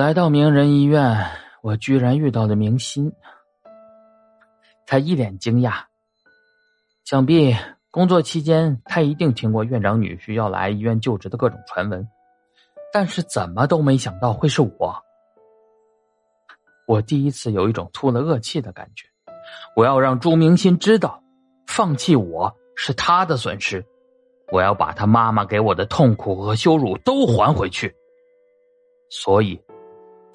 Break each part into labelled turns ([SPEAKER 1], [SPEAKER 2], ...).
[SPEAKER 1] 来到名人医院，我居然遇到了明心。他一脸惊讶，想必工作期间他一定听过院长女婿要来医院就职的各种传闻，但是怎么都没想到会是我。我第一次有一种吐了恶气的感觉，我要让朱明心知道，放弃我是他的损失，我要把他妈妈给我的痛苦和羞辱都还回去。所以，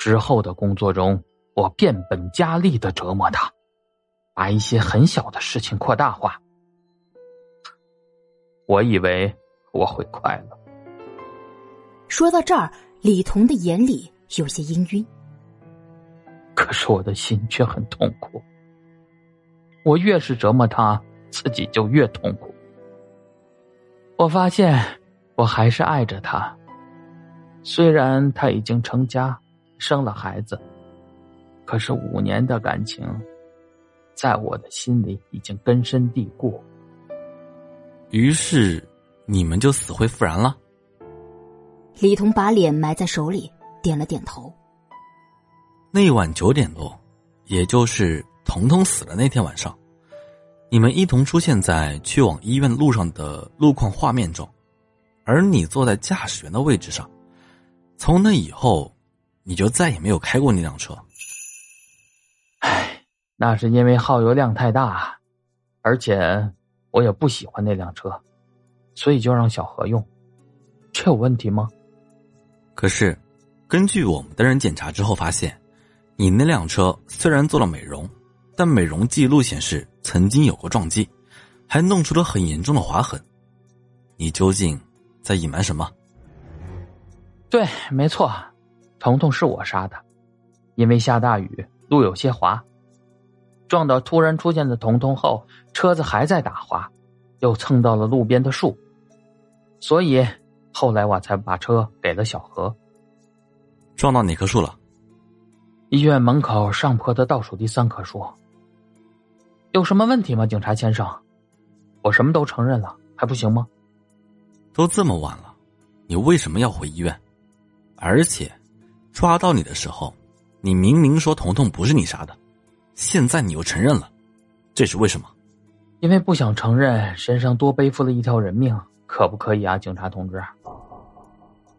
[SPEAKER 1] 之后的工作中，我变本加厉的折磨他。把一些很小的事情扩大化，我以为我会快乐。
[SPEAKER 2] 说到这儿，李彤的眼里有些氤氲，
[SPEAKER 1] 可是我的心却很痛苦。我越是折磨他，自己就越痛苦。我发现我还是爱着他，虽然他已经成家，生了孩子，可是五年的感情。在我的心里已经根深蒂固。
[SPEAKER 3] 于是，你们就死灰复燃了。
[SPEAKER 2] 李彤把脸埋在手里，点了点头。
[SPEAKER 3] 那晚九点多，也就是彤彤死了那天晚上，你们一同出现在去往医院路上的路况画面中，而你坐在驾驶员的位置上。从那以后，你就再也没有开过那辆车。
[SPEAKER 1] 那是因为耗油量太大，而且我也不喜欢那辆车，所以就让小何用。这有问题吗？
[SPEAKER 3] 可是，根据我们的人检查之后发现，你那辆车虽然做了美容，但美容记录显示曾经有过撞击，还弄出了很严重的划痕。你究竟在隐瞒什么？
[SPEAKER 1] 对，没错，彤彤是我杀的，因为下大雨，路有些滑。撞到突然出现的彤彤后，车子还在打滑，又蹭到了路边的树，所以后来我才把车给了小何。
[SPEAKER 3] 撞到哪棵树了？
[SPEAKER 1] 医院门口上坡的倒数第三棵树。有什么问题吗，警察先生？我什么都承认了，还不行吗？
[SPEAKER 3] 都这么晚了，你为什么要回医院？而且，抓到你的时候，你明明说彤彤不是你杀的。现在你又承认了，这是为什么？
[SPEAKER 1] 因为不想承认身上多背负了一条人命，可不可以啊，警察同志？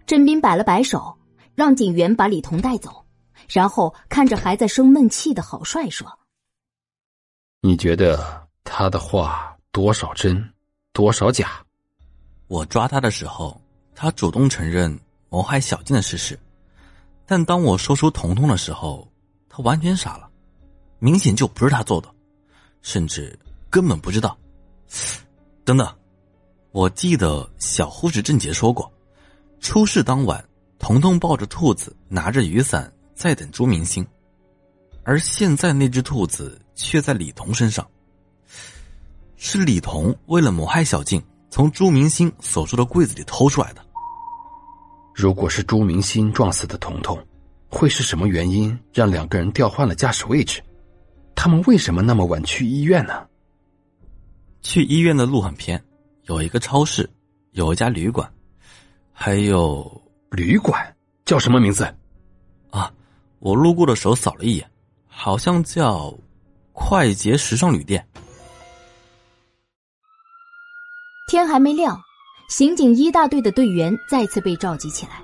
[SPEAKER 2] 郑斌摆了摆手，让警员把李彤带走，然后看着还在生闷气的郝帅说：“
[SPEAKER 4] 你觉得他的话多少真，多少假？
[SPEAKER 3] 我抓他的时候，他主动承认谋害小静的事实，但当我说出彤彤的时候，他完全傻了。”明显就不是他做的，甚至根本不知道。等等，我记得小护士郑杰说过，出事当晚，彤彤抱着兔子，拿着雨伞在等朱明星，而现在那只兔子却在李彤身上。是李彤为了谋害小静，从朱明星所住的柜子里偷出来的。
[SPEAKER 4] 如果是朱明星撞死的彤彤，会是什么原因让两个人调换了驾驶位置？他们为什么那么晚去医院呢？
[SPEAKER 3] 去医院的路很偏，有一个超市，有一家旅馆，还有
[SPEAKER 4] 旅馆叫什么名字？
[SPEAKER 3] 啊，我路过的时候扫了一眼，好像叫快捷时尚旅店。
[SPEAKER 2] 天还没亮，刑警一大队的队员再次被召集起来。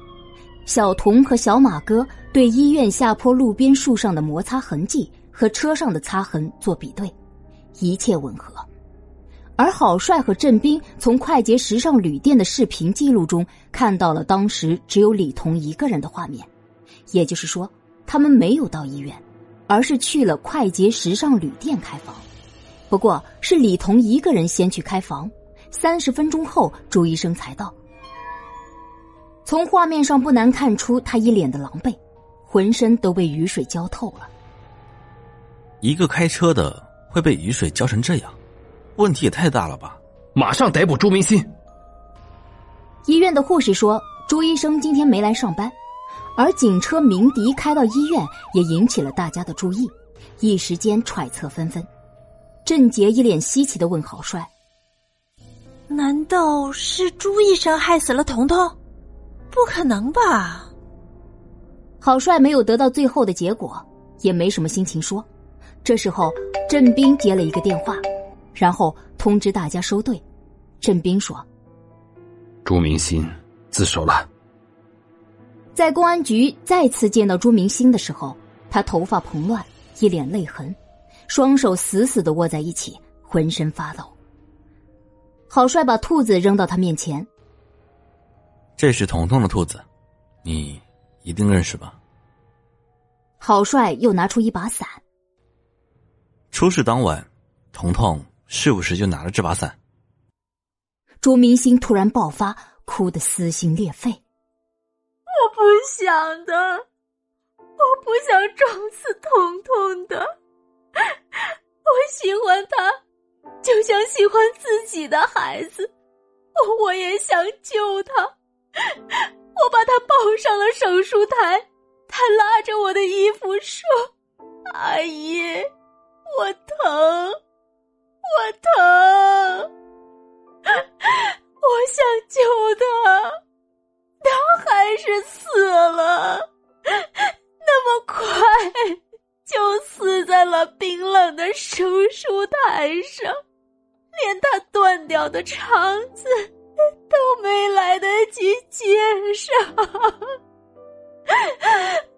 [SPEAKER 2] 小童和小马哥对医院下坡路边树上的摩擦痕迹。和车上的擦痕做比对，一切吻合。而郝帅和郑斌从快捷时尚旅店的视频记录中看到了当时只有李彤一个人的画面，也就是说，他们没有到医院，而是去了快捷时尚旅店开房。不过，是李彤一个人先去开房，三十分钟后朱医生才到。从画面上不难看出，他一脸的狼狈，浑身都被雨水浇透了。
[SPEAKER 3] 一个开车的会被雨水浇成这样，问题也太大了吧！
[SPEAKER 4] 马上逮捕朱明新。
[SPEAKER 2] 医院的护士说，朱医生今天没来上班，而警车鸣笛开到医院也引起了大家的注意，一时间揣测纷纷。郑杰一脸稀奇的问郝帅：“
[SPEAKER 5] 难道是朱医生害死了彤彤？不可能吧？”
[SPEAKER 2] 郝帅没有得到最后的结果，也没什么心情说。这时候，郑斌接了一个电话，然后通知大家收队。郑斌说：“
[SPEAKER 4] 朱明心自首了。”
[SPEAKER 2] 在公安局再次见到朱明星的时候，他头发蓬乱，一脸泪痕，双手死死的握在一起，浑身发抖。郝帅把兔子扔到他面前：“
[SPEAKER 3] 这是彤彤的兔子，你一定认识吧？”
[SPEAKER 2] 郝帅又拿出一把伞。
[SPEAKER 3] 出事当晚，彤彤是不是就拿了这把伞？
[SPEAKER 2] 朱明星突然爆发，哭得撕心裂肺。
[SPEAKER 5] 我不想的，我不想撞死彤彤的。我喜欢他，就像喜欢自己的孩子。我也想救他。我把他抱上了手术台，他拉着我的衣服说：“阿姨。”我疼，我疼，我想救他，他还是死了，我的肠子都没来得及接上。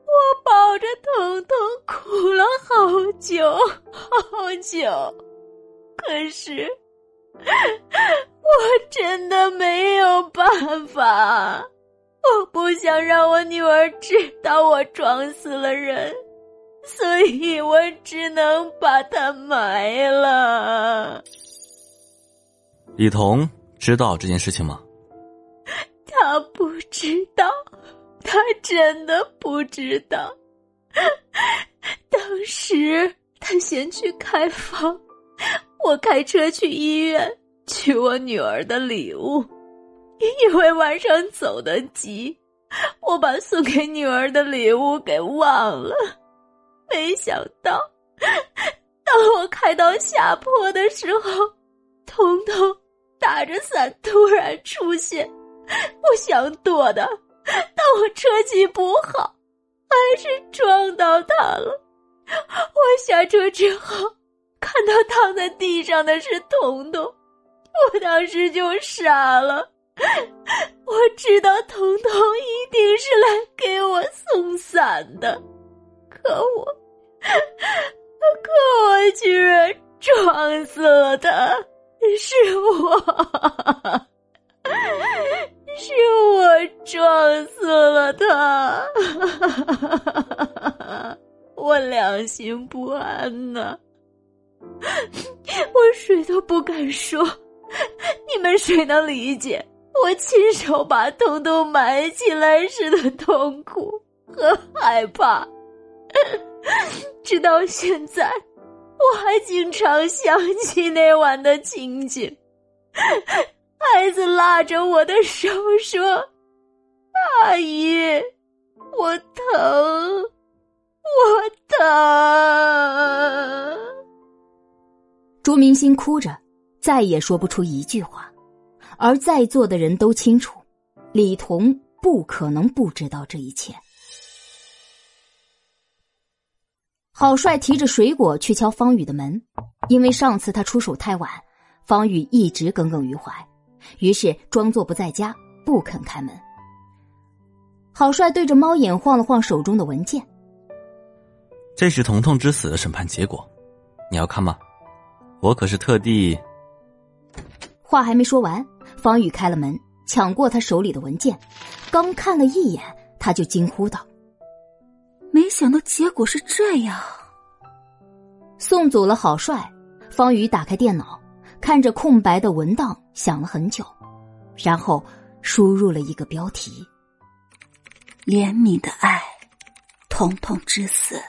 [SPEAKER 5] 我抱着彤彤哭了好久好久，可是我真的没有办法。我不想让我女儿知道我撞死了人，所以我只能把她埋了。
[SPEAKER 3] 李彤知道这件事情吗？
[SPEAKER 5] 他不知道。他真的不知道，当时他先去开房，我开车去医院取我女儿的礼物，因为晚上走得急，我把送给女儿的礼物给忘了。没想到，当我开到下坡的时候，彤彤打着伞突然出现，我想躲的。但我车技不好，还是撞到他了。我下车之后，看到躺在地上的是彤彤，我当时就傻了。我知道彤彤一定是来给我送伞的，可我，可我居然撞死了他，是我。是我撞死了他，我良心不安呐，我谁都不敢说，你们谁能理解我亲手把彤彤埋起来时的痛苦和害怕？直到现在，我还经常想起那晚的情景。孩子拉着我的手说：“阿姨，我疼，我疼。”
[SPEAKER 2] 朱明星哭着，再也说不出一句话。而在座的人都清楚，李彤不可能不知道这一切。郝帅提着水果去敲方宇的门，因为上次他出手太晚，方宇一直耿耿于怀。于是装作不在家，不肯开门。郝帅对着猫眼晃了晃手中的文件，
[SPEAKER 3] 这是彤彤之死的审判结果，你要看吗？我可是特地……
[SPEAKER 2] 话还没说完，方宇开了门，抢过他手里的文件，刚看了一眼，他就惊呼道：“
[SPEAKER 5] 没想到结果是这样！”
[SPEAKER 2] 送走了郝帅，方宇打开电脑。看着空白的文档，想了很久，然后输入了一个标题：“
[SPEAKER 5] 怜悯的爱，彤彤之死。”